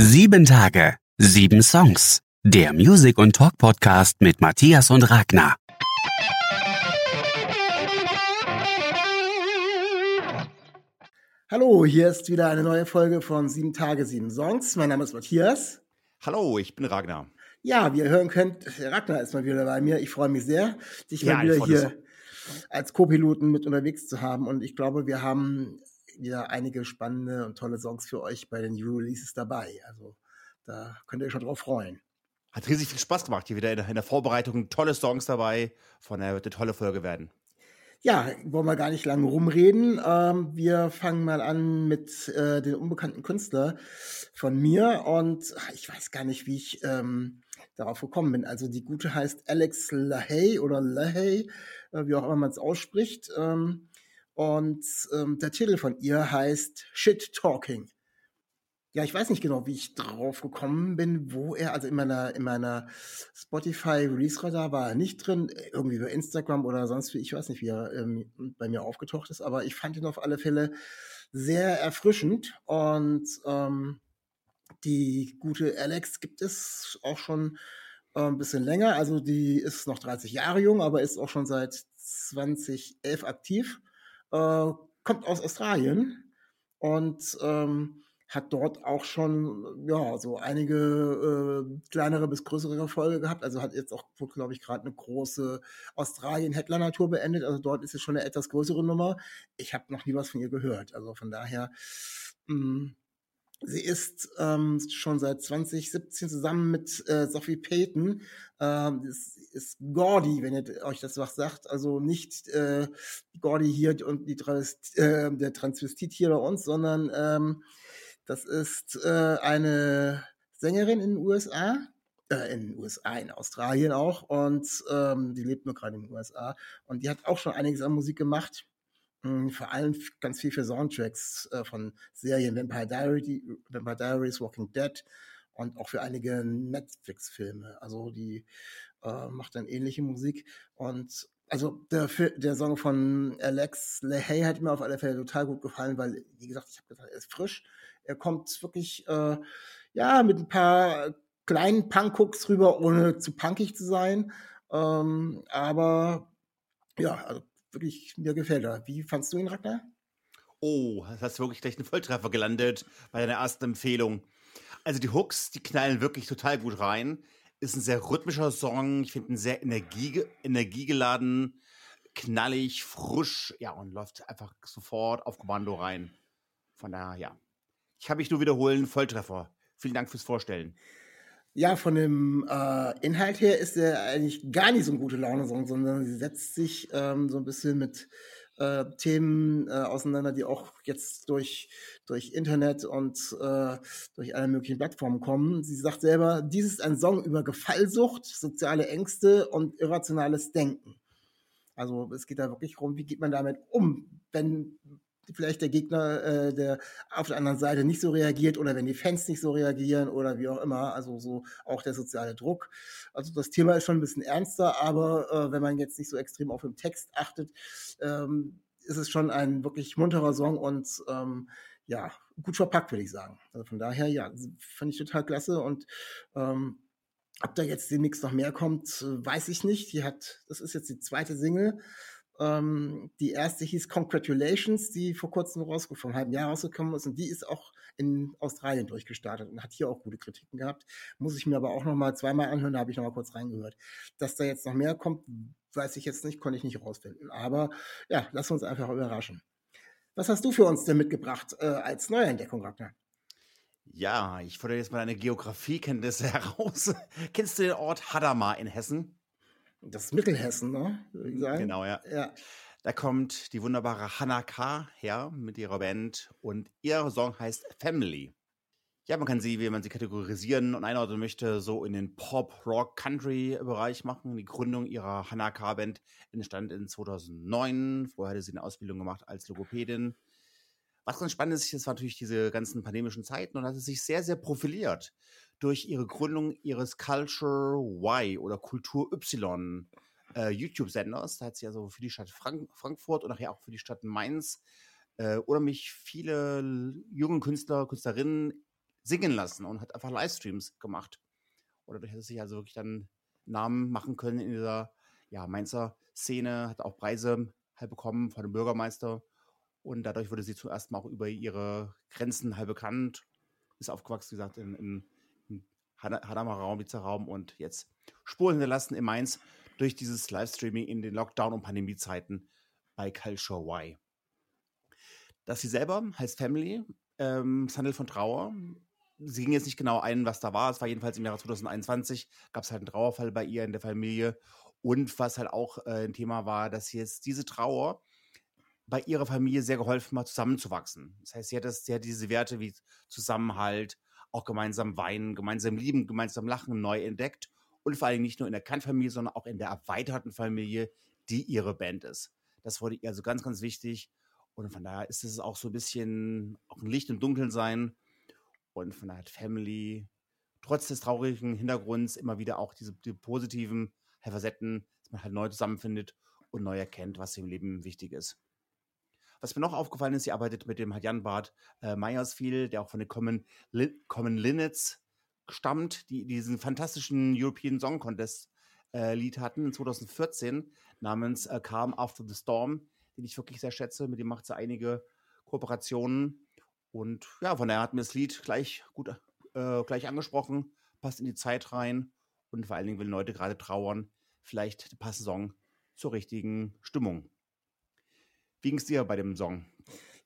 Sieben Tage, sieben Songs. Der Music- und Talk-Podcast mit Matthias und Ragnar. Hallo, hier ist wieder eine neue Folge von Sieben Tage, sieben Songs. Mein Name ist Matthias. Hallo, ich bin Ragnar. Ja, wie ihr hören könnt, Ragnar ist mal wieder bei mir. Ich freue mich sehr, dich Ja, mal wieder hier als Co-Piloten mit unterwegs zu haben. Und ich glaube, wir haben wieder einige spannende und tolle Songs für euch bei den New Releases dabei. Also da könnt ihr euch schon drauf freuen. Hat riesig viel Spaß gemacht hier wieder in der, in der Vorbereitung. Tolle Songs dabei. Von daher wird eine tolle Folge werden. Ja, wollen wir gar nicht lange rumreden. Ähm, wir fangen mal an mit äh, den unbekannten Künstler von mir und ach, ich weiß gar nicht, wie ich ähm, darauf gekommen bin. Also die gute heißt Alex LaHaye oder LaHaye, äh, wie auch immer man es ausspricht. Ähm, und ähm, der Titel von ihr heißt Shit Talking. Ja, ich weiß nicht genau, wie ich drauf gekommen bin, wo er, also in meiner, in meiner Spotify Release Radar war er nicht drin, irgendwie über Instagram oder sonst wie, ich weiß nicht, wie er ähm, bei mir aufgetaucht ist, aber ich fand ihn auf alle Fälle sehr erfrischend. Und ähm, die gute Alex gibt es auch schon äh, ein bisschen länger, also die ist noch 30 Jahre jung, aber ist auch schon seit 2011 aktiv, äh, kommt aus Australien und ähm, hat dort auch schon ja so einige äh, kleinere bis größere Erfolge gehabt. Also hat jetzt auch, glaube ich, gerade eine große Australien-Headliner-Tour beendet. Also dort ist es schon eine etwas größere Nummer. Ich habe noch nie was von ihr gehört. Also von daher, mh, sie ist ähm, schon seit 2017 zusammen mit äh, Sophie Payton. Ähm, das ist Gordy, wenn ihr euch das was sagt. Also nicht äh, Gordy hier und die Trans äh, der Transvestit hier bei uns, sondern ähm, das ist äh, eine Sängerin in den USA, äh, in den USA, in Australien auch. Und ähm, die lebt nur gerade in den USA. Und die hat auch schon einiges an Musik gemacht. Mh, vor allem ganz viel für Soundtracks äh, von Serien Vampire, Diary, Vampire Diaries, Walking Dead und auch für einige Netflix-Filme. Also die äh, macht dann ähnliche Musik. Und also der, der Song von Alex LeHay hat mir auf alle Fälle total gut gefallen, weil, wie gesagt, ich habe gesagt, er ist frisch. Er kommt wirklich, äh, ja, mit ein paar kleinen Punkhooks rüber, ohne zu punkig zu sein. Ähm, aber ja, also wirklich, mir gefällt er. Wie fandst du ihn, Ragnar? Oh, das hast du wirklich gleich einen Volltreffer gelandet bei deiner ersten Empfehlung. Also die Hooks, die knallen wirklich total gut rein. Ist ein sehr rhythmischer Song. Ich finde ihn sehr energie, energiegeladen, knallig, frisch. Ja, und läuft einfach sofort auf Kommando rein. Von daher, ja. Ich kann mich nur wiederholen, Volltreffer. Vielen Dank fürs Vorstellen. Ja, von dem äh, Inhalt her ist er eigentlich gar nicht so ein gute Laune-Song, sondern sie setzt sich ähm, so ein bisschen mit äh, Themen äh, auseinander, die auch jetzt durch, durch Internet und äh, durch alle möglichen Plattformen kommen. Sie sagt selber, dies ist ein Song über Gefallsucht, soziale Ängste und irrationales Denken. Also es geht da wirklich darum, wie geht man damit um, wenn vielleicht der Gegner, äh, der auf der anderen Seite nicht so reagiert oder wenn die Fans nicht so reagieren oder wie auch immer. Also so auch der soziale Druck. Also das Thema ist schon ein bisschen ernster, aber äh, wenn man jetzt nicht so extrem auf den Text achtet, ähm, ist es schon ein wirklich munterer Song und ähm, ja, gut verpackt, würde ich sagen. Also von daher, ja, fand ich total klasse und ähm, ob da jetzt demnächst noch mehr kommt, weiß ich nicht. Die hat, das ist jetzt die zweite Single. Ähm, die erste hieß Congratulations, die vor kurzem rausgekommen, halben Jahr rausgekommen ist. Und die ist auch in Australien durchgestartet und hat hier auch gute Kritiken gehabt. Muss ich mir aber auch noch mal zweimal anhören, da habe ich noch mal kurz reingehört. Dass da jetzt noch mehr kommt, weiß ich jetzt nicht, konnte ich nicht rausfinden. Aber ja, lass uns einfach überraschen. Was hast du für uns denn mitgebracht äh, als Neuentdeckung, Ragnar? Ja, ich fordere jetzt mal deine Geografiekenntnisse heraus. Kennst du den Ort Hadamar in Hessen? Das ist Mittelhessen, ne? Genau, ja. Ja. Da kommt die wunderbare Hannah K. her mit ihrer Band und ihr Song heißt Family. Ja, man kann sie, wie man sie kategorisieren und einordnen möchte, so in den Pop, Rock, Country-Bereich machen. Die Gründung ihrer Hannah K-Band entstand in 2009. Vorher hatte sie eine Ausbildung gemacht als Logopädin. Was ganz spannend ist, ist war natürlich diese ganzen pandemischen Zeiten und hat sie sich sehr, sehr profiliert durch ihre Gründung ihres Culture Y oder Kultur Y äh, YouTube-Senders. Da hat sie also für die Stadt Frank Frankfurt und nachher auch für die Stadt Mainz äh, oder mich viele junge Künstler, Künstlerinnen singen lassen und hat einfach Livestreams gemacht. Und dadurch hat er sich also wirklich dann Namen machen können in dieser ja, Mainzer Szene, hat auch Preise halt bekommen von dem Bürgermeister. Und dadurch wurde sie zuerst mal auch über ihre Grenzen halt bekannt. Ist aufgewachsen, wie gesagt, in, in, in Hadamer Raum, Witzer Raum und jetzt Spuren hinterlassen in Mainz durch dieses Livestreaming in den Lockdown- und Pandemiezeiten bei Culture Y. Das sie selber heißt Family. Ähm, es handelt von Trauer. Sie ging jetzt nicht genau ein, was da war. Es war jedenfalls im Jahre 2021, gab es halt einen Trauerfall bei ihr in der Familie. Und was halt auch äh, ein Thema war, dass jetzt diese Trauer bei ihrer Familie sehr geholfen hat, zusammenzuwachsen. Das heißt, sie hat, das, sie hat diese Werte wie Zusammenhalt, auch gemeinsam weinen, gemeinsam lieben, gemeinsam lachen neu entdeckt. Und vor allem nicht nur in der Kant-Familie, sondern auch in der erweiterten Familie, die ihre Band ist. Das wurde ihr also ganz, ganz wichtig. Und von daher ist es auch so ein bisschen auch ein Licht im Dunkeln sein. Und von daher hat Family trotz des traurigen Hintergrunds immer wieder auch diese die positiven Facetten, dass man halt neu zusammenfindet und neu erkennt, was im Leben wichtig ist. Was mir noch aufgefallen ist, sie arbeitet mit dem Jan Bart äh, Meyers viel, der auch von den Common, Li Common Linnets stammt, die diesen fantastischen European Song Contest äh, Lied hatten 2014 namens äh, Calm After the Storm, den ich wirklich sehr schätze. Mit dem macht sie einige Kooperationen. Und ja, von daher hat mir das Lied gleich gut äh, gleich angesprochen, passt in die Zeit rein und vor allen Dingen, wenn Leute gerade trauern, vielleicht passt Song zur richtigen Stimmung. Wie ging es dir bei dem Song?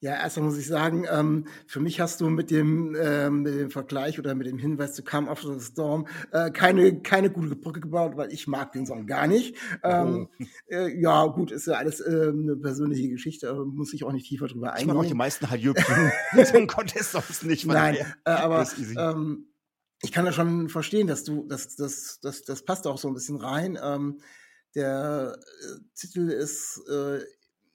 Ja, erstmal muss ich sagen, ähm, für mich hast du mit dem, ähm, mit dem Vergleich oder mit dem Hinweis zu Come After the Storm äh, keine, keine gute Brücke gebaut, weil ich mag den Song gar nicht. Ähm, oh. äh, ja, gut, ist ja alles äh, eine persönliche Geschichte, muss ich auch nicht tiefer drüber eingehen. Ich mag auch die meisten halt European Contest sonst nicht. Nein, äh, aber ähm, ich kann das schon verstehen, dass du, das, das, das, das passt auch so ein bisschen rein. Ähm, der äh, Titel ist äh,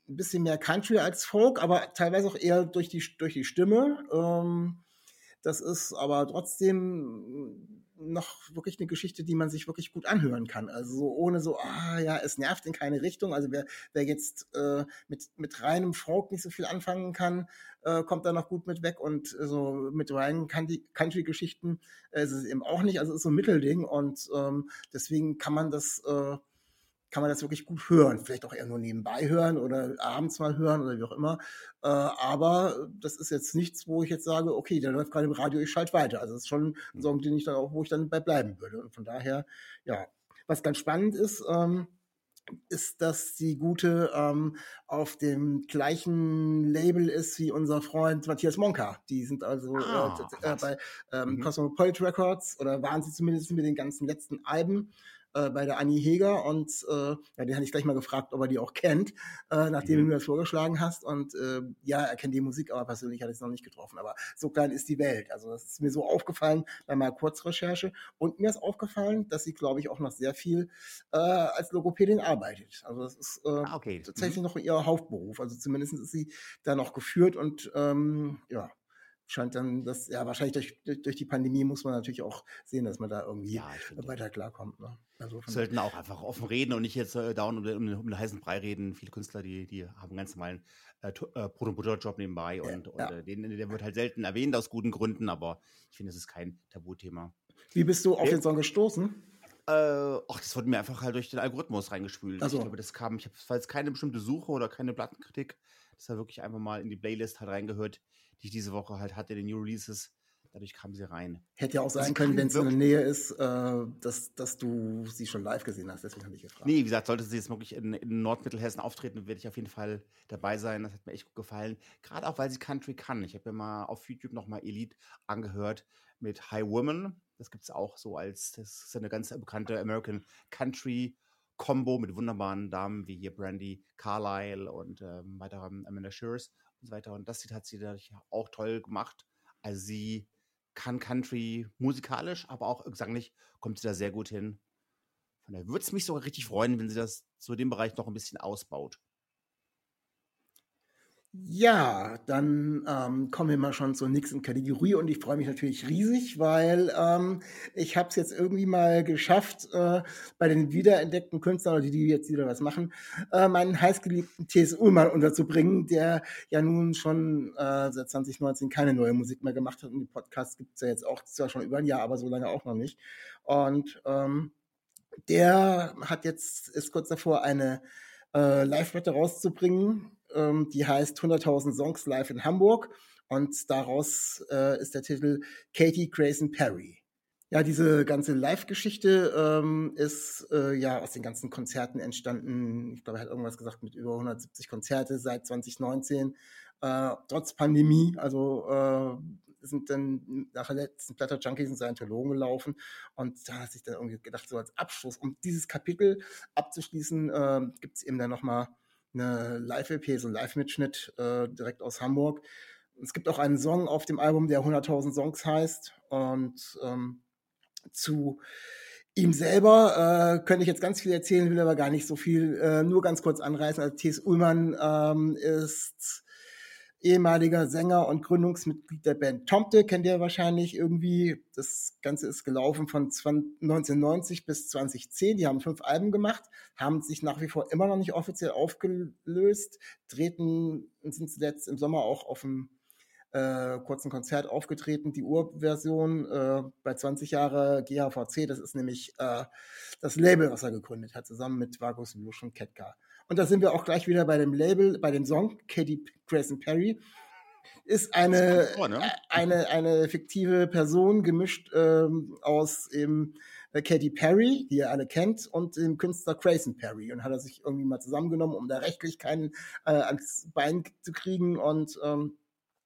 ein bisschen mehr Country als Folk, aber teilweise auch eher durch die, durch die Stimme. Ähm, das ist aber trotzdem noch wirklich eine Geschichte, die man sich wirklich gut anhören kann. Also so ohne so, ah ja, es nervt in keine Richtung. Also wer, wer jetzt äh, mit, mit reinem Folk nicht so viel anfangen kann, äh, kommt da noch gut mit weg. Und so mit reinen Country-Geschichten äh, ist es eben auch nicht. Also es ist so ein Mittelding und ähm, deswegen kann man das äh, kann man das wirklich gut hören. Vielleicht auch eher nur nebenbei hören oder abends mal hören oder wie auch immer. Äh, aber das ist jetzt nichts, wo ich jetzt sage, okay, der läuft gerade im Radio, ich schalte weiter. Also das ist schon ein Song, den ich dann auch, wo ich dann bei bleiben würde. Und von daher, ja. Was ganz spannend ist, ähm, ist, dass die Gute ähm, auf dem gleichen Label ist wie unser Freund Matthias Monka. Die sind also ah, äh, äh, bei ähm, mhm. Cosmopolitan Records oder waren sie zumindest mit den ganzen letzten Alben äh, bei der Annie Heger und äh, ja, den hatte ich gleich mal gefragt, ob er die auch kennt, äh, nachdem mhm. du mir das vorgeschlagen hast. Und äh, ja, er kennt die Musik, aber persönlich hat er es noch nicht getroffen. Aber so klein ist die Welt. Also das ist mir so aufgefallen bei meiner Kurzrecherche. Und mir ist aufgefallen, dass sie, glaube ich, auch noch sehr viel äh, als Logopädin arbeitet. Also das ist äh, ah, okay. tatsächlich mhm. noch ihr Hauptberuf. Also zumindest ist sie da noch geführt und ähm, ja, scheint dann das, ja, wahrscheinlich durch, durch, durch, die Pandemie muss man natürlich auch sehen, dass man da irgendwie ja, weiter klarkommt. Ne? Also sollten auch einfach offen reden und nicht jetzt äh, dauernd um, um, um, den heißen Brei reden. Viele Künstler, die, die haben ganz normalen äh, äh, Brot- und Butterjob nebenbei und, und ja. äh, den, der wird halt selten erwähnt aus guten Gründen, aber ich finde, das ist kein Tabuthema. Wie bist du auf den Song gestoßen? Äh, ach, das wurde mir einfach halt durch den Algorithmus reingespült. Also. Ich glaube, das kam, ich habe jetzt keine bestimmte Suche oder keine Plattenkritik. Das war wirklich einfach mal in die Playlist halt reingehört die ich diese Woche halt hatte, den New Releases. Dadurch kam sie rein. Hätte ja auch sein können, wenn es in der Nähe ist, äh, dass, dass du sie schon live gesehen hast. Deswegen habe ich gefragt. Nee, wie gesagt, sollte sie jetzt wirklich in, in Nordmittelhessen auftreten, werde ich auf jeden Fall dabei sein. Das hat mir echt gut gefallen. Gerade auch, weil sie Country kann. Ich habe mir mal auf YouTube nochmal Elite angehört mit High Woman. Das gibt es auch so als, das ist eine ganz bekannte American Country Combo mit wunderbaren Damen wie hier Brandy Carlyle und ähm, weiteren Amanda Shears und so weiter. Und das hat sie dadurch auch toll gemacht. Also sie kann Country musikalisch, aber auch gesanglich kommt sie da sehr gut hin. Von daher würde es mich sogar richtig freuen, wenn sie das zu dem Bereich noch ein bisschen ausbaut. Ja, dann ähm, kommen wir mal schon zur nächsten Kategorie und ich freue mich natürlich riesig, weil ähm, ich habe es jetzt irgendwie mal geschafft, äh, bei den wiederentdeckten Künstlern oder die, die jetzt wieder was machen, äh, meinen heißgeliebten T.S. Ullmann unterzubringen, der ja nun schon äh, seit 2019 keine neue Musik mehr gemacht hat und die Podcasts gibt es ja jetzt auch zwar schon über ein Jahr, aber so lange auch noch nicht. Und ähm, der hat jetzt, ist kurz davor, eine äh, Live-Platte rauszubringen, ähm, die heißt 100.000 Songs live in Hamburg und daraus äh, ist der Titel Katie Grayson Perry. Ja, diese ganze Live-Geschichte ähm, ist äh, ja aus den ganzen Konzerten entstanden. Ich glaube, er hat irgendwas gesagt mit über 170 Konzerte seit 2019, äh, trotz Pandemie. Also äh, sind dann nach der letzten Platter Junkies und Scientologen gelaufen und da hat sich dann irgendwie gedacht, so als Abschluss, um dieses Kapitel abzuschließen, äh, gibt es eben dann nochmal eine Live-LP, so ein Live-Mitschnitt äh, direkt aus Hamburg. Es gibt auch einen Song auf dem Album, der 100.000 Songs heißt. Und ähm, zu ihm selber äh, könnte ich jetzt ganz viel erzählen, will aber gar nicht so viel, äh, nur ganz kurz anreißen. Also T.S. Ullmann ähm, ist ehemaliger Sänger und Gründungsmitglied der Band Tomte, kennt ihr wahrscheinlich irgendwie. Das Ganze ist gelaufen von 1990 bis 2010. Die haben fünf Alben gemacht, haben sich nach wie vor immer noch nicht offiziell aufgelöst, treten sind zuletzt im Sommer auch auf dem äh, kurzen Konzert aufgetreten, die Urversion äh, bei 20 Jahre GHVC, das ist nämlich äh, das Label, was er gegründet hat, zusammen mit Vagus Lusch und Ketka. Und da sind wir auch gleich wieder bei dem Label, bei dem Song Katy Grayson Perry. Ist eine, vor, ne? eine, eine fiktive Person gemischt ähm, aus eben äh, Katy Perry, die ihr alle kennt, und dem Künstler Grayson Perry. Und hat er sich irgendwie mal zusammengenommen, um da rechtlich keinen äh, ans Bein zu kriegen. Und ähm,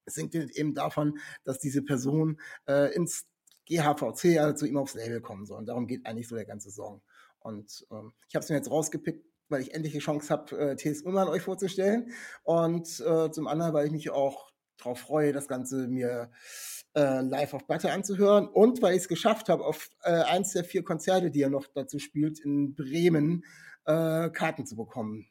singt eben davon, dass diese Person äh, ins GHVC, also zu ihm aufs Label kommen soll. Und darum geht eigentlich so der ganze Song. Und ähm, ich habe es mir jetzt rausgepickt, weil ich endlich die Chance habe, äh, T.S. Ullmann euch vorzustellen. Und äh, zum anderen, weil ich mich auch darauf freue, das Ganze mir äh, live auf Platte anzuhören. Und weil ich es geschafft habe, auf äh, eins der vier Konzerte, die er noch dazu spielt, in Bremen äh, Karten zu bekommen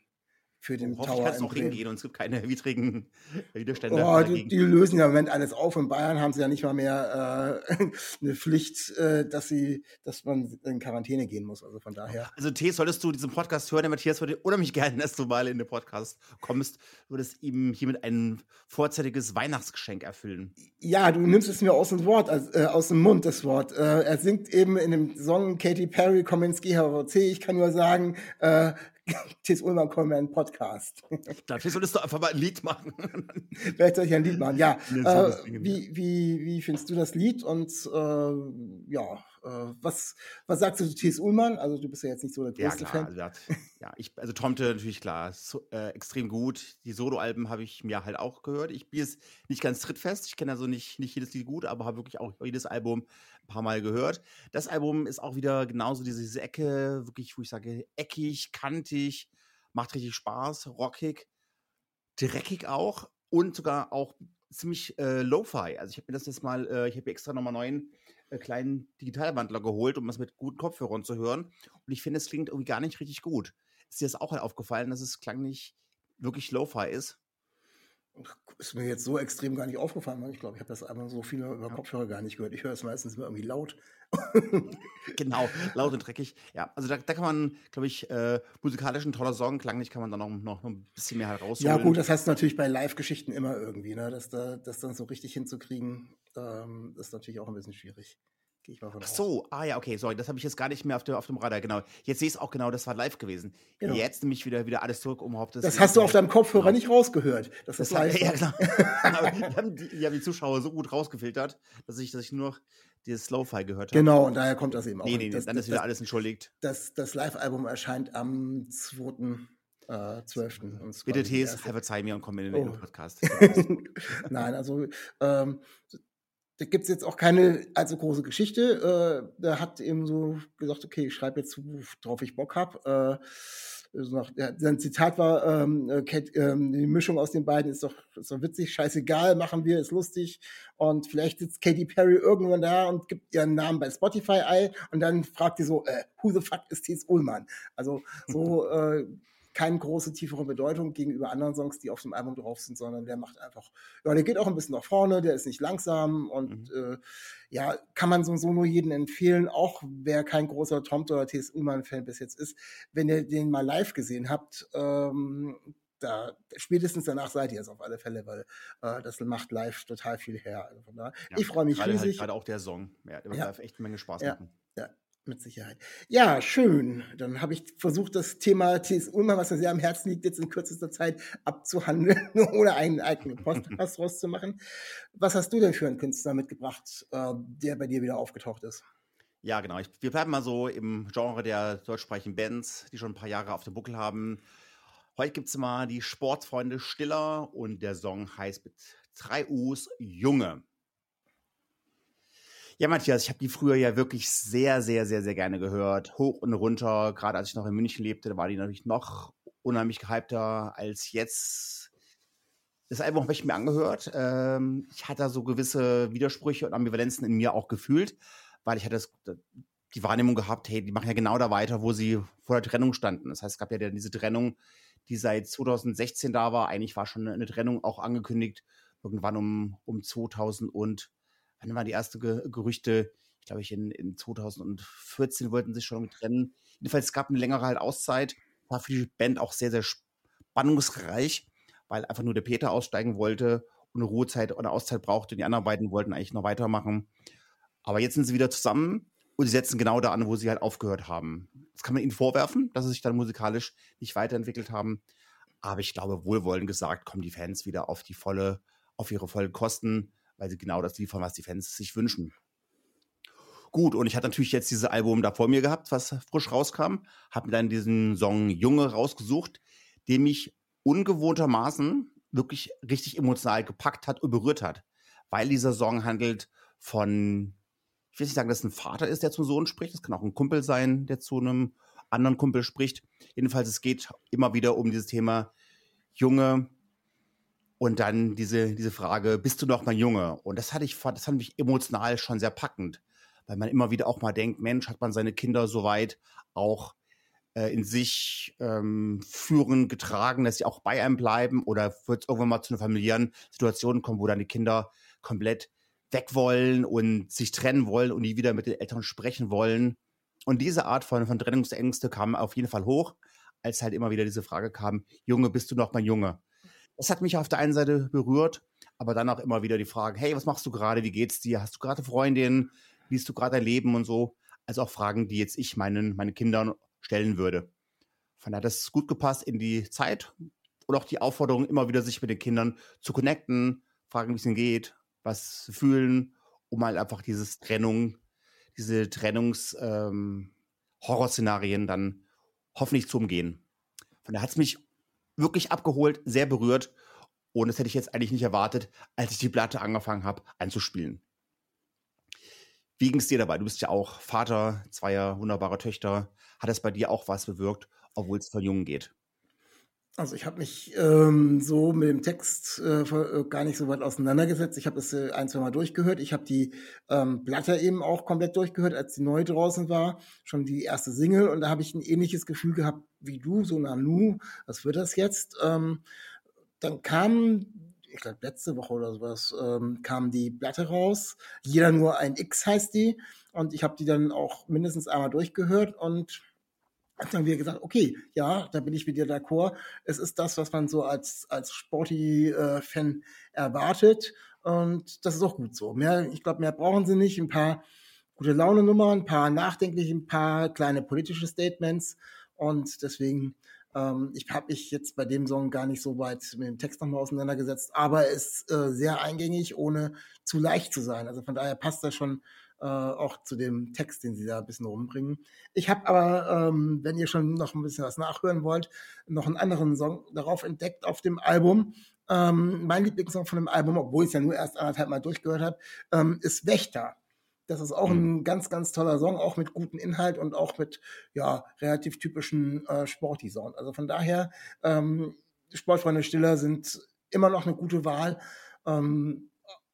für den Tower. Ich kann es auch hingehen und es gibt keine widrigen Widerstände. Oh, die, die, lösen ja im Moment alles auf. In Bayern haben sie ja nicht mal mehr äh, eine Pflicht, äh, dass sie, dass man in Quarantäne gehen muss. Also von daher. Also T, solltest du diesen Podcast hören, der Matthias würde unheimlich gerne, dass du mal in den Podcast kommst, würdest ihm hiermit ein vorzeitiges Weihnachtsgeschenk erfüllen. Ja, du nimmst es mir aus dem Wort, also, äh, aus dem Mund, das Wort. Äh, er singt eben in dem Song Katy Perry, komm ins GHC. Ich kann nur sagen, äh, Tis Ullmann einen Podcast. Dafür solltest du einfach mal ein Lied machen. Vielleicht soll ich ein Lied machen, ja. Äh, wie, wie, wie findest du das Lied? Und äh, ja, was, was sagst du zu Tis Ullmann? Also du bist ja jetzt nicht so der größte ja, klar, Fan. Also, ja, ich, also Tomte natürlich klar, so, äh, extrem gut. Die Soloalben habe ich mir halt auch gehört. Ich bin jetzt nicht ganz trittfest. Ich kenne also nicht, nicht jedes Lied gut, aber habe wirklich auch jedes Album ein paar Mal gehört. Das Album ist auch wieder genauso diese, diese Ecke, wirklich, wo ich sage, eckig, kantig, macht richtig Spaß, rockig, dreckig auch und sogar auch ziemlich äh, Lo-Fi. Also ich habe mir das jetzt mal, äh, ich habe extra nochmal neuen äh, kleinen Digitalwandler geholt, um das mit guten Kopfhörern zu hören. Und ich finde, es klingt irgendwie gar nicht richtig gut. Ist dir das auch aufgefallen, dass es klanglich wirklich Lo-Fi ist? Ist mir jetzt so extrem gar nicht aufgefallen. Ich glaube, ich habe das einmal so viele über ja. Kopfhörer gar nicht gehört. Ich höre es meistens immer irgendwie laut. genau, laut und dreckig. Ja, also da, da kann man, glaube ich, äh, musikalisch ein toller Song, klanglich kann man da noch, noch, noch ein bisschen mehr halt rausholen. Ja, gut, das heißt natürlich bei Live-Geschichten immer irgendwie, ne? dass da, das dann so richtig hinzukriegen, ähm, ist natürlich auch ein bisschen schwierig. Gehe ich mal von Ach so, ah ja, okay, sorry, das habe ich jetzt gar nicht mehr auf, der, auf dem Radar, genau. Jetzt sehe ich es auch genau, das war live gewesen. Genau. Jetzt nehme ich wieder, wieder alles zurück, um überhaupt das. Das hast du auf deinem Kopfhörer genau. nicht rausgehört. Das, das ist live. Ja, genau. Aber die haben, die, die haben die Zuschauer so gut rausgefiltert, dass ich, dass ich nur noch dieses Slow-Fi gehört habe. Genau, und daher kommt das eben auch. Nee, nee, das, dann ist wieder alles entschuldigt. Das, das Live-Album erscheint am 2. Äh, 12. Bitte Tees, verzeih mir und komm in den oh. Podcast. Nein, also ähm, da gibt es jetzt auch keine allzu große Geschichte. Äh, der hat eben so gesagt, okay, ich schreibe jetzt, worauf ich Bock habe. Äh, sein Zitat war, ähm, äh, Kate, ähm, die Mischung aus den beiden ist doch, ist doch witzig, scheißegal, machen wir, ist lustig. Und vielleicht sitzt Katy Perry irgendwann da und gibt ihren Namen bei Spotify ein und dann fragt sie so, äh, who the fuck ist Thies Ullmann? Also so äh, keine große, tiefere Bedeutung gegenüber anderen Songs, die auf dem Album drauf sind, sondern der macht einfach, ja, der geht auch ein bisschen nach vorne, der ist nicht langsam und mhm. äh, ja, kann man so, so nur jedem empfehlen, auch wer kein großer Tom oder T.S. Ullmann-Fan bis jetzt ist, wenn ihr den mal live gesehen habt, ähm, da spätestens danach seid ihr es auf alle Fälle, weil äh, das macht live total viel her. Also von daher, ja, ich freue mich gerade halt riesig. Halt, gerade auch der Song, ja, der ja. live echt eine Menge Spaß ja. machen. Ja, mit Sicherheit. Ja, schön. Dann habe ich versucht, das Thema TSU mal, was mir sehr am Herzen liegt, jetzt in kürzester Zeit abzuhandeln, ohne einen eigenen Podcast rauszumachen. Was hast du denn für einen Künstler mitgebracht, äh, der bei dir wieder aufgetaucht ist? Ja, genau. Ich, wir bleiben mal so im Genre der deutschsprachigen Bands, die schon ein paar Jahre auf dem Buckel haben. Heute gibt es mal die Sportfreunde Stiller und der Song heißt mit drei U's Junge. Ja, Matthias, ich habe die früher ja wirklich sehr, sehr, sehr, sehr gerne gehört. Hoch und runter. Gerade als ich noch in München lebte, da war die natürlich noch unheimlich gehypter als jetzt. Das Album habe ich mir angehört. Ähm, ich hatte so gewisse Widersprüche und Ambivalenzen in mir auch gefühlt, weil ich hatte die Wahrnehmung gehabt, hey, die machen ja genau da weiter, wo sie vor der Trennung standen. Das heißt, es gab ja diese Trennung, die seit 2016 da war. Eigentlich war schon eine Trennung auch angekündigt, irgendwann um, um 2000 und wann waren die ersten Ge Gerüchte? Ich glaube, ich in, in 2014 wollten sie schon trennen. Jedenfalls es gab eine längere halt Auszeit. War für die Band auch sehr, sehr spannungsreich, weil einfach nur der Peter aussteigen wollte und eine Ruhezeit oder Auszeit brauchte. Die anderen beiden wollten eigentlich noch weitermachen. Aber jetzt sind sie wieder zusammen und sie setzen genau da an, wo sie halt aufgehört haben. Das kann man ihnen vorwerfen, dass sie sich dann musikalisch nicht weiterentwickelt haben. Aber ich glaube, wohlwollend gesagt, kommen die Fans wieder auf die volle, auf ihre vollen Kosten weil sie genau das liefern, was die Fans sich wünschen. Gut, und ich hatte natürlich jetzt dieses Album da vor mir gehabt, was frisch rauskam, habe mir dann diesen Song Junge rausgesucht, der mich ungewohntermaßen wirklich richtig emotional gepackt hat und berührt hat, weil dieser Song handelt von, ich will nicht sagen, dass es ein Vater ist, der zum Sohn spricht, es kann auch ein Kumpel sein, der zu einem anderen Kumpel spricht. Jedenfalls, es geht immer wieder um dieses Thema Junge, und dann diese, diese Frage, bist du noch mein Junge? Und das hatte ich, das fand ich emotional schon sehr packend, weil man immer wieder auch mal denkt, Mensch, hat man seine Kinder so weit auch äh, in sich ähm, führen, getragen, dass sie auch bei einem bleiben oder wird es irgendwann mal zu einer familiären Situation kommen, wo dann die Kinder komplett weg wollen und sich trennen wollen und nie wieder mit den Eltern sprechen wollen. Und diese Art von, von Trennungsängste kam auf jeden Fall hoch, als halt immer wieder diese Frage kam, Junge, bist du noch mein Junge? Das hat mich auf der einen Seite berührt, aber dann auch immer wieder die Frage, hey, was machst du gerade? Wie geht's dir? Hast du gerade Freundin? Wie ist du gerade dein Leben und so? Also auch Fragen, die jetzt ich meinen, meinen Kindern stellen würde. Von daher hat das gut gepasst in die Zeit und auch die Aufforderung, immer wieder sich mit den Kindern zu connecten, fragen, wie es ihnen geht, was sie fühlen, um halt einfach dieses Trennung, diese Trennungs-Horrorszenarien ähm, dann hoffentlich zu umgehen. Von daher hat es mich wirklich abgeholt, sehr berührt. Und das hätte ich jetzt eigentlich nicht erwartet, als ich die Platte angefangen habe einzuspielen. Wie ging es dir dabei? Du bist ja auch Vater zweier wunderbarer Töchter. Hat es bei dir auch was bewirkt, obwohl es von Jungen geht? Also ich habe mich ähm, so mit dem Text äh, äh, gar nicht so weit auseinandergesetzt. Ich habe es äh, ein, zwei Mal durchgehört. Ich habe die ähm, Platte eben auch komplett durchgehört, als die neu draußen war. Schon die erste Single. Und da habe ich ein ähnliches Gefühl gehabt wie du, so Nanu, was wird das jetzt? Ähm, dann kam, ich glaube letzte Woche oder sowas, ähm, kam die Platte raus. Jeder nur ein X heißt die. Und ich habe die dann auch mindestens einmal durchgehört und dann wieder gesagt, okay, ja, da bin ich mit dir d'accord. Es ist das, was man so als, als Sporty-Fan erwartet. Und das ist auch gut so. Mehr, ich glaube, mehr brauchen sie nicht. Ein paar gute Laune-Nummern, ein paar nachdenkliche, ein paar kleine politische Statements. Und deswegen, ähm, ich habe mich jetzt bei dem Song gar nicht so weit mit dem Text nochmal auseinandergesetzt, aber ist äh, sehr eingängig, ohne zu leicht zu sein. Also von daher passt das schon äh, auch zu dem Text, den sie da ein bisschen rumbringen. Ich habe aber, ähm, wenn ihr schon noch ein bisschen was nachhören wollt, noch einen anderen Song darauf entdeckt auf dem Album. Ähm, mein Lieblingssong von dem Album, obwohl ich es ja nur erst anderthalb Mal durchgehört habe, ähm, ist Wächter. Das ist auch mhm. ein ganz, ganz toller Song, auch mit gutem Inhalt und auch mit ja, relativ typischen äh, Sporty-Sound. Also von daher, ähm, Sportfreunde Stiller sind immer noch eine gute Wahl. Ähm,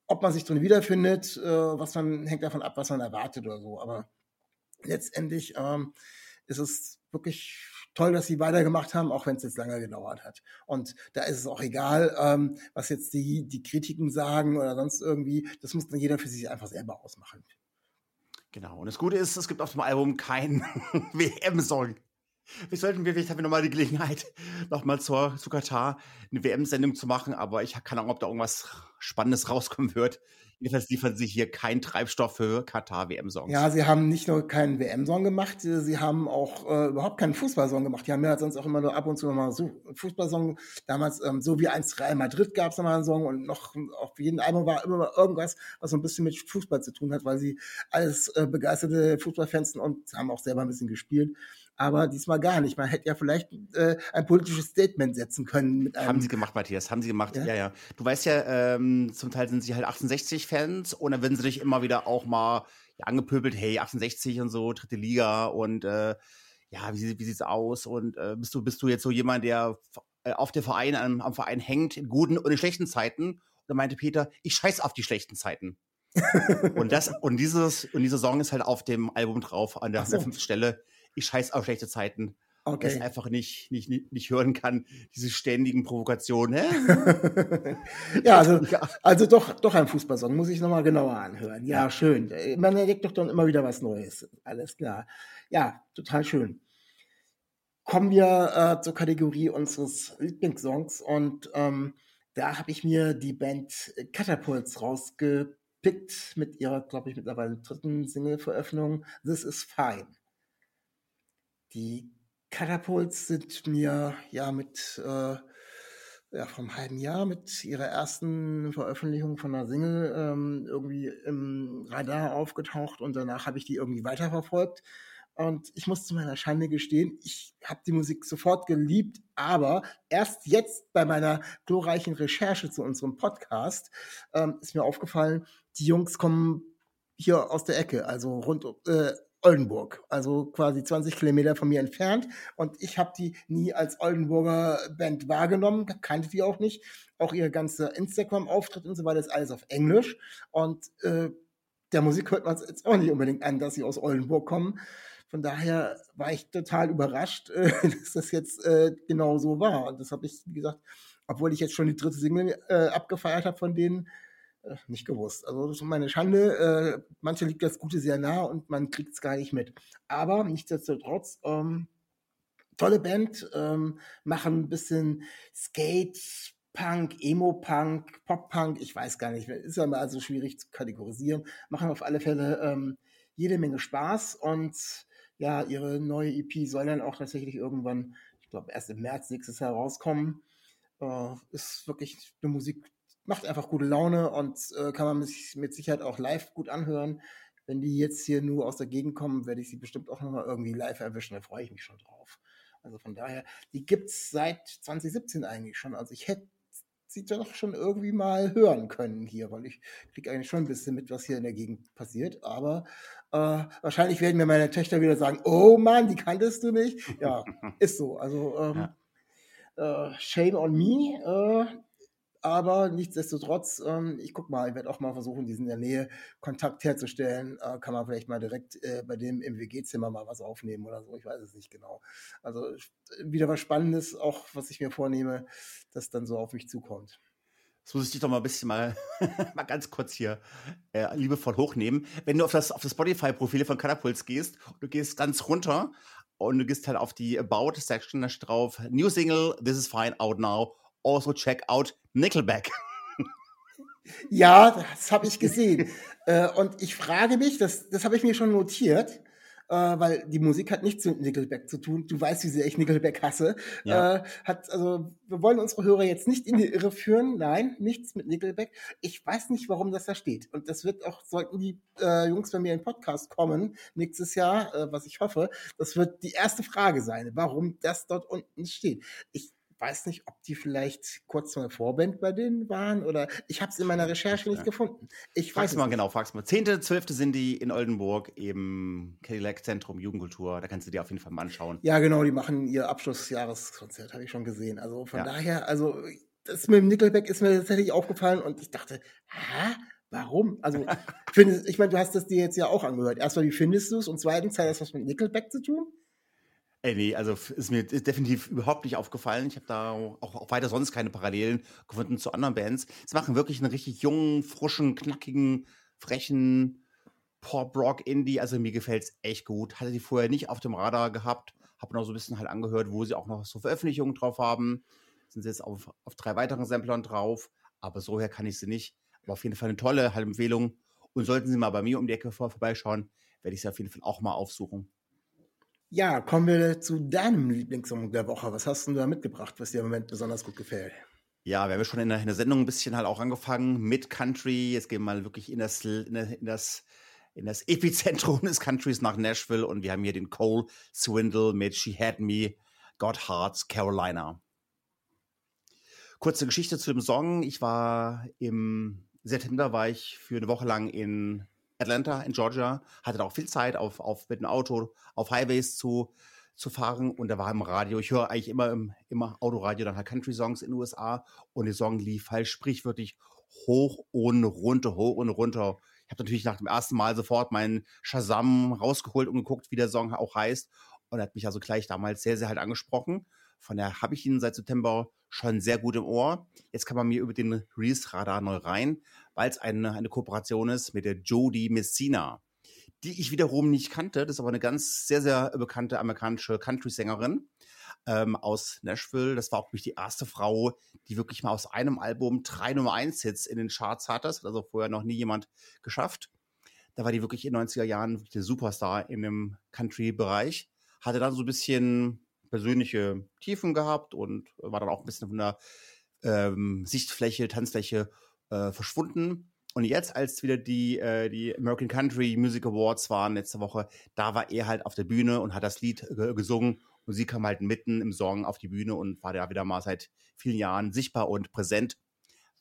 ob man sich drin wiederfindet, äh, was man hängt davon ab, was man erwartet oder so. Aber letztendlich ähm, ist es wirklich toll, dass sie weitergemacht haben, auch wenn es jetzt lange gedauert hat. Und da ist es auch egal, ähm, was jetzt die, die Kritiken sagen oder sonst irgendwie. Das muss dann jeder für sich einfach selber ausmachen. Genau. Und das Gute ist, es gibt auf dem Album keinen WM-Song. Wir sollten vielleicht haben wir nochmal die Gelegenheit, nochmal zur, zu Katar eine WM-Sendung zu machen, aber ich keine Ahnung, ob da irgendwas Spannendes rauskommen wird. Jedenfalls liefern sie hier keinen Treibstoff für Katar-WM-Songs. Ja, sie haben nicht nur keinen WM-Song gemacht, sie haben auch äh, überhaupt keinen Fußballsong gemacht. Die haben ja sonst auch immer nur ab und zu mal so Fußballsong. Damals, ähm, so wie eins Real Madrid gab es nochmal einen Song und noch auf jedem Album war immer mal irgendwas, was so ein bisschen mit Fußball zu tun hat, weil sie alles äh, begeisterte Fußballfans sind und haben auch selber ein bisschen gespielt aber diesmal gar nicht. Man hätte ja vielleicht äh, ein politisches Statement setzen können. Mit einem haben sie gemacht, Matthias, haben sie gemacht. Ja, ja. ja. Du weißt ja, ähm, zum Teil sind sie halt 68-Fans und dann werden sie dich immer wieder auch mal ja, angepöbelt, hey, 68 und so, dritte Liga und äh, ja, wie, wie sieht's aus? Und äh, bist du, bist du jetzt so jemand, der äh, auf der Verein, am, am Verein hängt, in guten und in schlechten Zeiten? Und dann meinte Peter, ich scheiß auf die schlechten Zeiten. und das, und dieses, und diese Song ist halt auf dem Album drauf, an der, so. der fünften Stelle ich scheiß auf schlechte Zeiten. Okay. Das einfach nicht, nicht, nicht, nicht hören kann, diese ständigen Provokationen. ja, also, also doch, doch ein Fußballsong, muss ich nochmal genauer anhören. Ja, ja, schön. Man entdeckt doch dann immer wieder was Neues. Alles klar. Ja, total schön. Kommen wir äh, zur Kategorie unseres Lieblingssongs und ähm, da habe ich mir die Band Catapults rausgepickt mit ihrer, glaube ich, mittlerweile dritten Single-Veröffentlichung This is Fine. Die Catapults sind mir ja mit äh, ja, vom halben Jahr mit ihrer ersten Veröffentlichung von einer Single ähm, irgendwie im Radar aufgetaucht und danach habe ich die irgendwie weiterverfolgt. Und ich muss zu meiner Schande gestehen, ich habe die Musik sofort geliebt, aber erst jetzt bei meiner glorreichen Recherche zu unserem Podcast ähm, ist mir aufgefallen, die Jungs kommen hier aus der Ecke, also rund äh, Oldenburg, also quasi 20 Kilometer von mir entfernt. Und ich habe die nie als Oldenburger Band wahrgenommen, kannte die auch nicht. Auch ihr ganzer Instagram-Auftritt und so weiter ist alles auf Englisch. Und äh, der Musik hört man jetzt auch nicht unbedingt an, dass sie aus Oldenburg kommen. Von daher war ich total überrascht, äh, dass das jetzt äh, genau so war. Und das habe ich, wie gesagt, obwohl ich jetzt schon die dritte Single äh, abgefeiert habe von denen, nicht gewusst. Also das ist meine Schande. Äh, manche liegt das Gute sehr nah und man kriegt es gar nicht mit. Aber nichtsdestotrotz, ähm, tolle Band, ähm, machen ein bisschen Skate, Punk, Emo-Punk, Pop-Punk, ich weiß gar nicht, ist ja mal also schwierig zu kategorisieren, machen auf alle Fälle ähm, jede Menge Spaß und ja, ihre neue EP soll dann auch tatsächlich irgendwann, ich glaube, erst im März nächstes Jahr rauskommen. Äh, ist wirklich eine Musik, macht einfach gute Laune und äh, kann man sich mit Sicherheit auch live gut anhören. Wenn die jetzt hier nur aus der Gegend kommen, werde ich sie bestimmt auch nochmal irgendwie live erwischen. Da freue ich mich schon drauf. Also von daher, die gibt es seit 2017 eigentlich schon. Also ich hätte sie doch schon irgendwie mal hören können hier, weil ich kriege eigentlich schon ein bisschen mit, was hier in der Gegend passiert. Aber äh, wahrscheinlich werden mir meine Töchter wieder sagen, oh Mann, die kanntest du nicht. Ja, ist so. Also ähm, ja. äh, shame on me. Äh, aber nichtsdestotrotz, ähm, ich guck mal, ich werde auch mal versuchen, diesen in der Nähe Kontakt herzustellen. Äh, kann man vielleicht mal direkt äh, bei dem im WG-Zimmer mal was aufnehmen oder so. Ich weiß es nicht genau. Also wieder was Spannendes, auch was ich mir vornehme, das dann so auf mich zukommt. Das muss ich dich doch mal ein bisschen mal, mal ganz kurz hier äh, liebevoll hochnehmen. Wenn du auf das, auf das Spotify-Profil von Catapults gehst, du gehst ganz runter und du gehst halt auf die About-Section, drauf New Single, This is Fine, out now also check out Nickelback. Ja, das habe ich gesehen. äh, und ich frage mich, das, das habe ich mir schon notiert, äh, weil die Musik hat nichts mit Nickelback zu tun. Du weißt, wie sehr ich Nickelback hasse. Ja. Äh, hat, also, wir wollen unsere Hörer jetzt nicht in die Irre führen. Nein, nichts mit Nickelback. Ich weiß nicht, warum das da steht. Und das wird auch, sollten die äh, Jungs bei mir in Podcast kommen, nächstes Jahr, äh, was ich hoffe, das wird die erste Frage sein, warum das dort unten steht. Ich weiß nicht, ob die vielleicht kurz mal Vorband bei denen waren oder ich habe es in meiner Recherche nicht ja. gefunden. Ich frag's mal nicht. genau, frag's mal. Zehnte, zwölfte sind die in Oldenburg im Cadillac Zentrum Jugendkultur. Da kannst du dir auf jeden Fall mal anschauen. Ja, genau, die machen ihr Abschlussjahreskonzert, habe ich schon gesehen. Also von ja. daher, also das mit dem Nickelback ist mir tatsächlich aufgefallen und ich dachte, hä? Warum? Also, ich meine, du hast das dir jetzt ja auch angehört. Erstmal, wie findest du es? Und zweitens, hat das was mit Nickelback zu tun? Ey, nee, also ist mir definitiv überhaupt nicht aufgefallen. Ich habe da auch, auch, weiter sonst keine Parallelen gefunden zu anderen Bands. Sie machen wirklich einen richtig jungen, frischen, knackigen, frechen Pop-Rock, Indie. Also mir gefällt es echt gut. Hatte sie vorher nicht auf dem Radar gehabt. Habe noch so ein bisschen halt angehört, wo sie auch noch so Veröffentlichungen drauf haben. Sind sie jetzt auf, auf drei weiteren Samplern drauf. Aber so her kann ich sie nicht. Aber auf jeden Fall eine tolle halt Empfehlung. Und sollten Sie mal bei mir um die Ecke vor, vorbeischauen, werde ich sie auf jeden Fall auch mal aufsuchen. Ja, kommen wir zu deinem Lieblingssong der Woche. Was hast du da mitgebracht, was dir im Moment besonders gut gefällt? Ja, wir haben ja schon in der, in der Sendung ein bisschen halt auch angefangen mit Country. Jetzt gehen wir mal wirklich in das, in das, in das Epizentrum des Countries nach Nashville und wir haben hier den Cole Swindle mit She Had Me, God Hearts, Carolina. Kurze Geschichte zu dem Song. Ich war im September war ich für eine Woche lang in Atlanta in Georgia, hatte da auch viel Zeit, auf, auf mit dem Auto auf Highways zu, zu fahren und da war im Radio, ich höre eigentlich immer im immer Autoradio dann halt Country-Songs in den USA und der Song lief halt sprichwörtlich hoch und runter, hoch und runter. Ich habe natürlich nach dem ersten Mal sofort meinen Shazam rausgeholt und geguckt, wie der Song auch heißt und er hat mich also gleich damals sehr, sehr halt angesprochen. Von daher habe ich ihn seit September schon sehr gut im Ohr. Jetzt kann man mir über den Release-Radar neu rein, weil es eine, eine Kooperation ist mit der Jodie Messina, die ich wiederum nicht kannte. Das ist aber eine ganz sehr, sehr bekannte amerikanische Country-Sängerin ähm, aus Nashville. Das war auch mich die erste Frau, die wirklich mal aus einem Album drei Nummer 1 Hits in den Charts hatte. Das hat also vorher noch nie jemand geschafft. Da war die wirklich in den 90er Jahren der Superstar in dem Country-Bereich. Hatte dann so ein bisschen persönliche Tiefen gehabt und war dann auch ein bisschen von der ähm, Sichtfläche, Tanzfläche äh, verschwunden. Und jetzt, als wieder die, äh, die American Country Music Awards waren letzte Woche, da war er halt auf der Bühne und hat das Lied gesungen. Und sie kam halt mitten im Song auf die Bühne und war da wieder mal seit vielen Jahren sichtbar und präsent,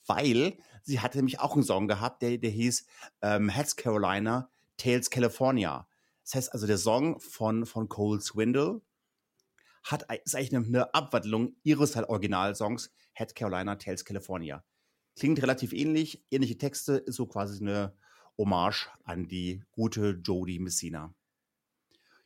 weil sie hatte nämlich auch einen Song gehabt, der, der hieß ähm, Heads Carolina, Tales California. Das heißt also, der Song von, von Cole Swindle hat, ist eigentlich eine, eine Abwandlung ihres halt Originalsongs Head Carolina, Tales California. Klingt relativ ähnlich, ähnliche Texte, ist so quasi eine Hommage an die gute Jodie Messina.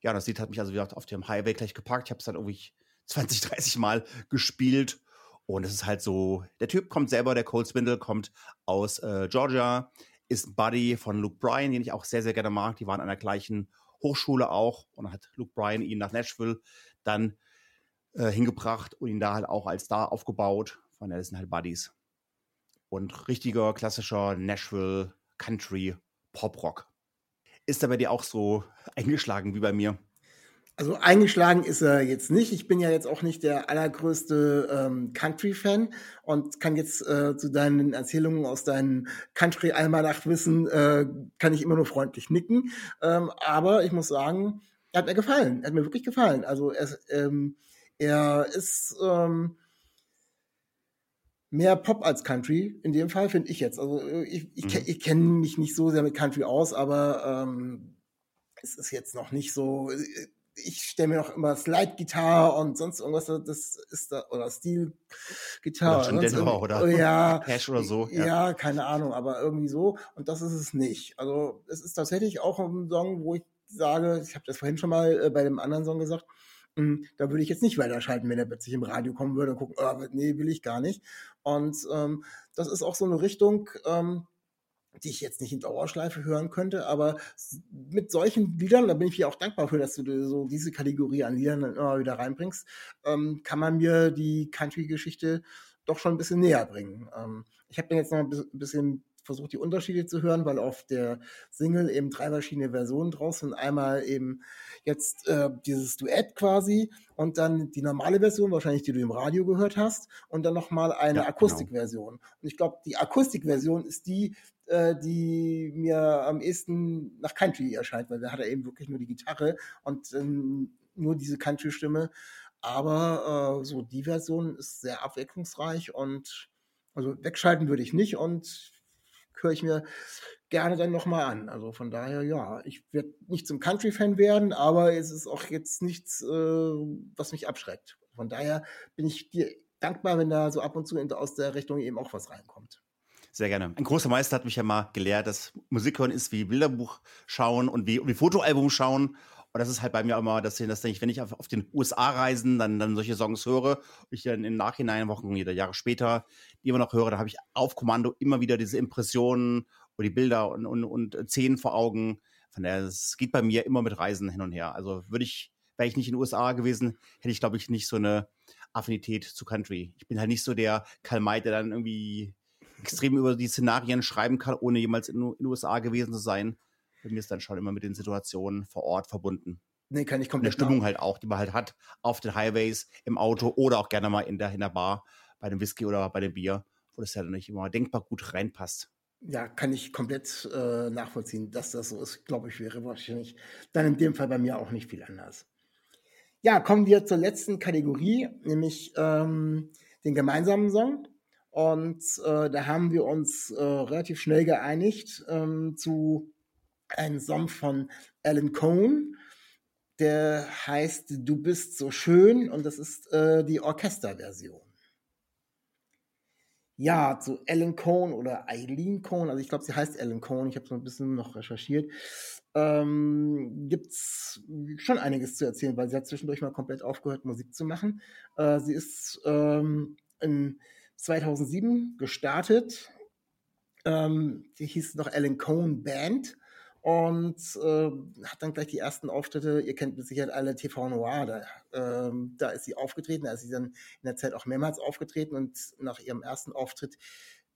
Ja, das Lied hat mich also wieder auf dem Highway gleich geparkt. Ich habe es dann irgendwie 20, 30 Mal gespielt. Und es ist halt so, der Typ kommt selber, der Cold Spindle, kommt aus äh, Georgia, ist Buddy von Luke Bryan, den ich auch sehr, sehr gerne mag. Die waren an der gleichen Hochschule auch. Und dann hat Luke Bryan ihn nach Nashville dann äh, hingebracht und ihn da halt auch als Star aufgebaut. Von daher sind halt Buddies und richtiger klassischer Nashville Country Pop Rock. Ist er bei dir auch so eingeschlagen wie bei mir? Also eingeschlagen ist er jetzt nicht. Ich bin ja jetzt auch nicht der allergrößte ähm, Country-Fan und kann jetzt äh, zu deinen Erzählungen aus deinem Country-Almanach-Wissen, äh, kann ich immer nur freundlich nicken. Ähm, aber ich muss sagen, er hat mir gefallen. Er hat mir wirklich gefallen. Also er, ähm, er ist ähm, mehr Pop als Country, in dem Fall, finde ich jetzt. Also äh, ich, ich, mhm. ich kenne mich nicht so sehr mit Country aus, aber ähm, es ist jetzt noch nicht so. Äh, ich stelle mir noch immer Slide-Gitarre und sonst irgendwas, das ist da, oder Steel-Gitarre. Oder, Denver, oder ja, Cash oder so. Ja. ja, keine Ahnung, aber irgendwie so. Und das ist es nicht. Also es ist tatsächlich auch ein Song, wo ich sage, ich habe das vorhin schon mal äh, bei dem anderen Song gesagt, da würde ich jetzt nicht weiterschalten, wenn er plötzlich im Radio kommen würde und gucken, oh, nee, will ich gar nicht. Und ähm, das ist auch so eine Richtung, ähm, die ich jetzt nicht in Dauerschleife hören könnte, aber mit solchen Liedern, da bin ich dir auch dankbar für, dass du so diese Kategorie an Liedern immer wieder reinbringst, ähm, kann man mir die Country-Geschichte doch schon ein bisschen näher bringen. Ähm, ich habe jetzt noch ein bisschen versucht, die Unterschiede zu hören, weil auf der Single eben drei verschiedene Versionen draus sind. Einmal eben jetzt äh, dieses Duett quasi und dann die normale Version, wahrscheinlich die du im Radio gehört hast, und dann nochmal eine ja, genau. Akustikversion. Genau. Und ich glaube, die Akustikversion ist die, äh, die mir am ehesten nach Country erscheint, weil da hat er eben wirklich nur die Gitarre und ähm, nur diese Country-Stimme. Aber äh, so die Version ist sehr abwechslungsreich und also wegschalten würde ich nicht und höre ich mir gerne dann nochmal an. Also von daher, ja, ich werde nicht zum Country-Fan werden, aber es ist auch jetzt nichts, äh, was mich abschreckt. Von daher bin ich dir dankbar, wenn da so ab und zu aus der Richtung eben auch was reinkommt. Sehr gerne. Ein großer Meister hat mich ja mal gelehrt, dass Musik hören ist wie Bilderbuch schauen und wie, wie Fotoalbum schauen. Und das ist halt bei mir immer, dass, dass ich, wenn ich auf, auf den USA reisen, dann, dann solche Songs höre, und ich dann im Nachhinein, Wochen oder Jahre später, die immer noch höre, da habe ich auf Kommando immer wieder diese Impressionen oder die Bilder und, und, und Szenen vor Augen. Von daher, es geht bei mir immer mit Reisen hin und her. Also würde ich, wäre ich nicht in den USA gewesen, hätte ich, glaube ich, nicht so eine Affinität zu Country. Ich bin halt nicht so der Karl May, der dann irgendwie extrem über die Szenarien schreiben kann, ohne jemals in den USA gewesen zu sein. Bei mir ist dann schon immer mit den Situationen vor Ort verbunden. Nee, kann ich komplett. Der Stimmung halt auch, die man halt hat auf den Highways, im Auto oder auch gerne mal in der, in der Bar, bei dem Whisky oder bei dem Bier, wo das ja dann nicht immer denkbar gut reinpasst. Ja, kann ich komplett äh, nachvollziehen, dass das so ist. Glaube ich, wäre wahrscheinlich dann in dem Fall bei mir auch nicht viel anders. Ja, kommen wir zur letzten Kategorie, nämlich ähm, den gemeinsamen Song. Und äh, da haben wir uns äh, relativ schnell geeinigt ähm, zu einem Song von Alan Cohn. Der heißt Du bist so schön und das ist äh, die Orchesterversion. Ja, zu Ellen Cohn oder Eileen Cohn, also ich glaube, sie heißt Ellen Cohn, ich habe so ein bisschen noch recherchiert ähm, gibt es schon einiges zu erzählen, weil sie hat zwischendurch mal komplett aufgehört, Musik zu machen. Äh, sie ist ähm, in 2007 gestartet. Ähm, die hieß noch Ellen Cohn Band und äh, hat dann gleich die ersten Auftritte, ihr kennt mit Sicherheit alle TV Noir, da, ähm, da ist sie aufgetreten, da ist sie dann in der Zeit auch mehrmals aufgetreten und nach ihrem ersten Auftritt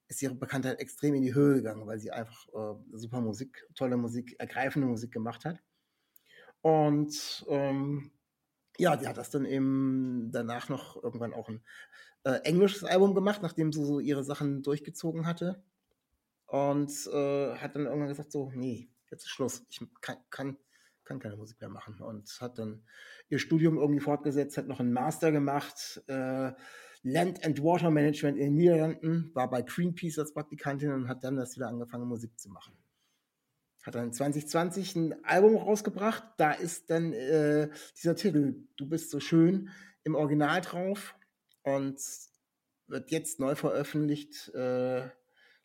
ist ihre Bekanntheit extrem in die Höhe gegangen, weil sie einfach äh, super Musik, tolle Musik, ergreifende Musik gemacht hat. Und ähm, ja, die hat das dann eben danach noch irgendwann auch ein äh, englisches Album gemacht, nachdem sie so ihre Sachen durchgezogen hatte. Und äh, hat dann irgendwann gesagt, so, nee, jetzt ist Schluss. Ich kann, kann, kann keine Musik mehr machen. Und hat dann ihr Studium irgendwie fortgesetzt, hat noch einen Master gemacht, äh, Land and Water Management in den Niederlanden, war bei Greenpeace als Praktikantin und hat dann das wieder angefangen, Musik zu machen. Hat dann 2020 ein Album rausgebracht, da ist dann äh, dieser Titel Du bist so schön im Original drauf und wird jetzt neu veröffentlicht, äh,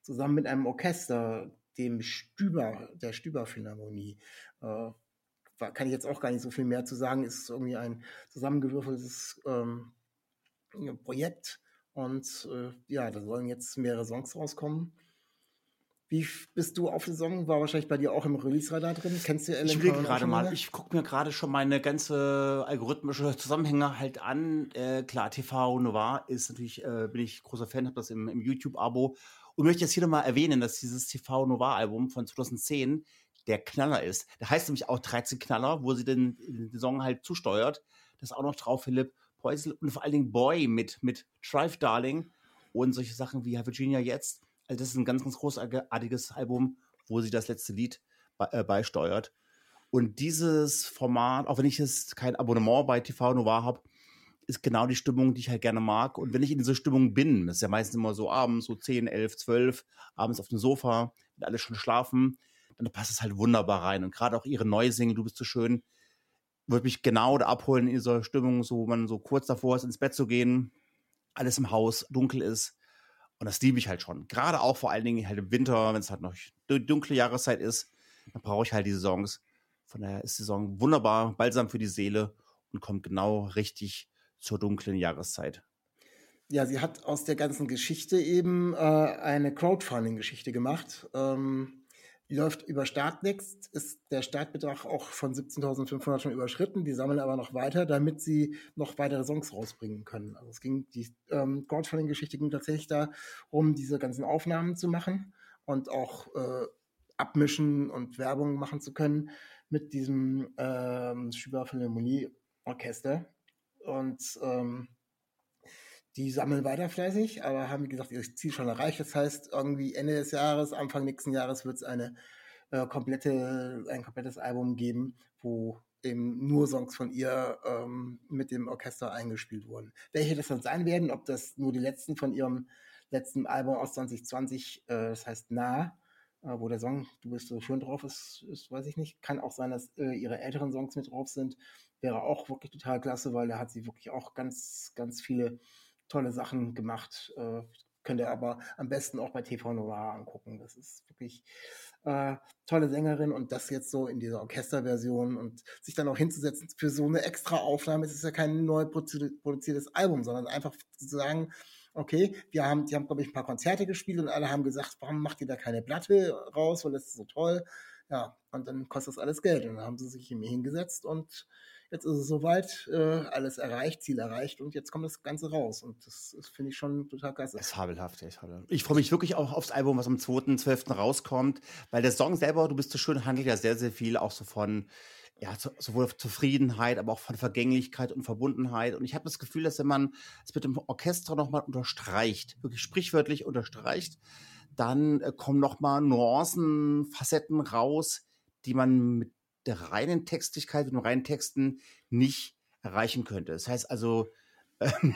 zusammen mit einem Orchester, dem Stüber, der Stüber Philharmonie. Äh, kann ich jetzt auch gar nicht so viel mehr zu sagen, ist irgendwie ein zusammengewürfeltes ähm, Projekt. Und äh, ja, da sollen jetzt mehrere Songs rauskommen. Wie bist du auf den Song? War wahrscheinlich bei dir auch im Release-Radar drin. Kennst du Ellen Ich überlege gerade mal. Ich gucke mir gerade schon meine ganze algorithmische Zusammenhänge halt an. Äh, klar, TV Noir ist natürlich, äh, bin ich großer Fan, habe das im, im YouTube-Abo. Und möchte jetzt hier nochmal erwähnen, dass dieses TV Noir-Album von 2010 der Knaller ist. Der heißt nämlich auch 13 Knaller, wo sie den, den Song halt zusteuert. Das ist auch noch drauf, Philipp. Poisel und vor allen Dingen Boy mit, mit Drive Darling und solche Sachen wie Virginia jetzt. Also das ist ein ganz, ganz großartiges Album, wo sie das letzte Lied be äh, beisteuert. Und dieses Format, auch wenn ich jetzt kein Abonnement bei TV Noir habe, ist genau die Stimmung, die ich halt gerne mag. Und wenn ich in dieser Stimmung bin, das ist ja meistens immer so abends, so 10, 11, 12, abends auf dem Sofa, wenn alle schon schlafen, dann passt es halt wunderbar rein. Und gerade auch ihre neue Single, Du bist so schön, würde mich genau da abholen in dieser Stimmung, so wo man so kurz davor ist, ins Bett zu gehen, alles im Haus dunkel ist. Und das liebe ich halt schon. Gerade auch vor allen Dingen halt im Winter, wenn es halt noch dunkle Jahreszeit ist, dann brauche ich halt diese Songs. Von daher ist die Song wunderbar, balsam für die Seele und kommt genau richtig zur dunklen Jahreszeit. Ja, sie hat aus der ganzen Geschichte eben äh, eine Crowdfunding-Geschichte gemacht. Ähm, läuft über Startnext, ist der Startbetrag auch von 17.500 schon überschritten. Die sammeln aber noch weiter, damit sie noch weitere Songs rausbringen können. Also es ging, die ähm, Crowdfunding-Geschichte ging tatsächlich darum, diese ganzen Aufnahmen zu machen und auch äh, abmischen und Werbung machen zu können mit diesem ähm, Schüber Philharmonie Orchester. Und ähm, die sammeln weiter fleißig, aber haben, wie gesagt, ihr Ziel schon erreicht. Das heißt, irgendwie Ende des Jahres, Anfang nächsten Jahres wird es eine äh, komplette, ein komplettes Album geben, wo eben nur Songs von ihr ähm, mit dem Orchester eingespielt wurden. Welche das dann sein werden, ob das nur die letzten von ihrem letzten Album aus 2020, äh, das heißt Nah, äh, wo der Song Du bist so schön drauf ist, ist weiß ich nicht. Kann auch sein, dass äh, ihre älteren Songs mit drauf sind. Wäre auch wirklich total klasse, weil da hat sie wirklich auch ganz, ganz viele tolle Sachen gemacht. Äh, könnt ihr aber am besten auch bei TV Noir angucken. Das ist wirklich äh, tolle Sängerin und das jetzt so in dieser Orchesterversion und sich dann auch hinzusetzen für so eine extra Aufnahme. Es ist ja kein neu produziertes Album, sondern einfach zu sagen, okay, wir haben, die haben, glaube ich, ein paar Konzerte gespielt und alle haben gesagt, warum macht ihr da keine Platte raus, weil das ist so toll. Ja, und dann kostet das alles Geld. Und dann haben sie sich hier hingesetzt und jetzt ist es soweit, äh, alles erreicht, Ziel erreicht und jetzt kommt das Ganze raus. Und das, das finde ich schon total klasse. Das ist fabelhaft, echt. Ich freue mich wirklich auch aufs Album, was am 2.12. rauskommt, weil der Song selber, du bist so schön, handelt ja sehr, sehr viel auch so von ja, sowohl Zufriedenheit, aber auch von Vergänglichkeit und Verbundenheit. Und ich habe das Gefühl, dass wenn man es mit dem Orchester nochmal unterstreicht, wirklich sprichwörtlich unterstreicht, dann äh, kommen nochmal Nuancen, Facetten raus, die man mit der reinen Textlichkeit und reinen Texten nicht erreichen könnte. Das heißt also, ähm,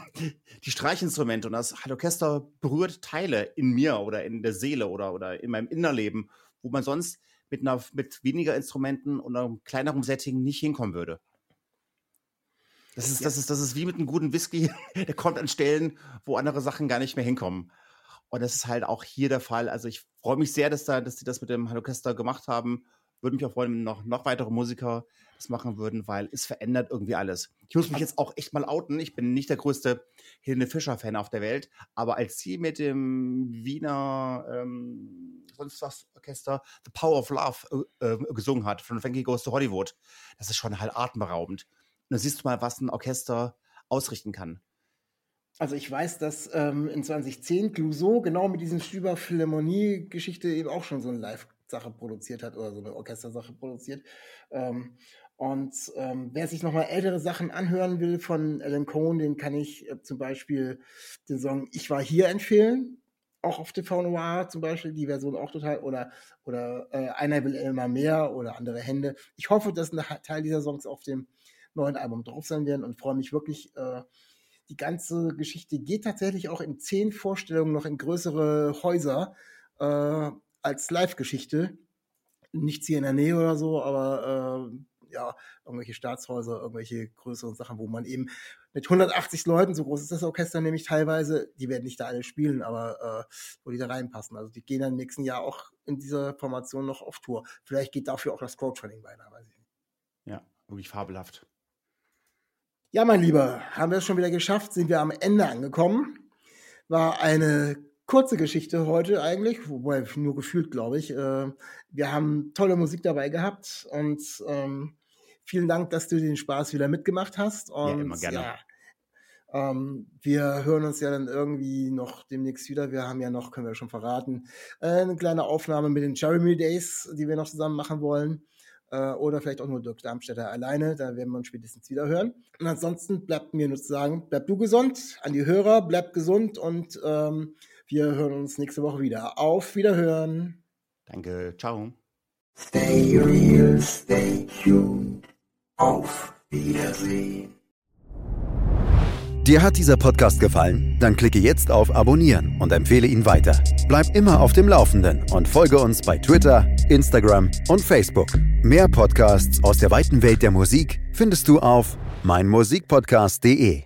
die Streichinstrumente und das Orchester berührt Teile in mir oder in der Seele oder, oder in meinem Innerleben, wo man sonst mit, einer, mit weniger Instrumenten und einem kleineren Setting nicht hinkommen würde. Das ist, das, ist, das ist wie mit einem guten Whisky, der kommt an Stellen, wo andere Sachen gar nicht mehr hinkommen. Und das ist halt auch hier der Fall. Also ich freue mich sehr, dass, da, dass die das mit dem Orchester gemacht haben würde mich auch freuen, wenn noch, noch weitere Musiker das machen würden, weil es verändert irgendwie alles. Ich muss mich jetzt auch echt mal outen. Ich bin nicht der größte Helene Fischer-Fan auf der Welt, aber als sie mit dem Wiener ähm, sonst was Orchester The Power of Love äh, äh, gesungen hat, von Frankie Goes to Hollywood, das ist schon halt atemberaubend. Und da siehst du mal, was ein Orchester ausrichten kann. Also ich weiß, dass ähm, in 2010 Clouseau genau mit diesem Stüber Philharmonie-Geschichte eben auch schon so ein Live Sache produziert hat oder so eine Orchestersache produziert. Ähm, und ähm, wer sich nochmal ältere Sachen anhören will von Alan Cohn, den kann ich äh, zum Beispiel den Song Ich war hier empfehlen. Auch auf TV Noir zum Beispiel, die Version auch total, oder, oder äh, Einer will immer mehr oder andere Hände. Ich hoffe, dass ein Teil dieser Songs auf dem neuen Album drauf sein werden und freue mich wirklich. Äh, die ganze Geschichte geht tatsächlich auch in zehn Vorstellungen noch in größere Häuser. Äh, als Live-Geschichte. Nichts hier in der Nähe oder so, aber äh, ja, irgendwelche Staatshäuser, irgendwelche größeren Sachen, wo man eben mit 180 Leuten, so groß ist das Orchester nämlich teilweise, die werden nicht da alle spielen, aber äh, wo die da reinpassen. Also die gehen dann im nächsten Jahr auch in dieser Formation noch auf Tour. Vielleicht geht dafür auch das Crowdfunding weiter, weiß ich nicht. Ja, wirklich fabelhaft. Ja, mein Lieber, haben wir es schon wieder geschafft, sind wir am Ende angekommen. War eine kurze Geschichte heute eigentlich, wobei nur gefühlt, glaube ich. Äh, wir haben tolle Musik dabei gehabt und ähm, vielen Dank, dass du den Spaß wieder mitgemacht hast. Und, ja, immer gerne. Ja, ähm, wir hören uns ja dann irgendwie noch demnächst wieder. Wir haben ja noch, können wir schon verraten, äh, eine kleine Aufnahme mit den Jeremy Days, die wir noch zusammen machen wollen. Äh, oder vielleicht auch nur Dirk Darmstädter alleine. Da werden wir uns spätestens wieder hören. Und ansonsten bleibt mir nur zu sagen, bleib du gesund, an die Hörer, bleib gesund und ähm, wir hören uns nächste Woche wieder. Auf Wiederhören. Danke. Ciao. Stay real, stay tuned. Auf Wiedersehen. Dir hat dieser Podcast gefallen? Dann klicke jetzt auf Abonnieren und empfehle ihn weiter. Bleib immer auf dem Laufenden und folge uns bei Twitter, Instagram und Facebook. Mehr Podcasts aus der weiten Welt der Musik findest du auf meinmusikpodcast.de.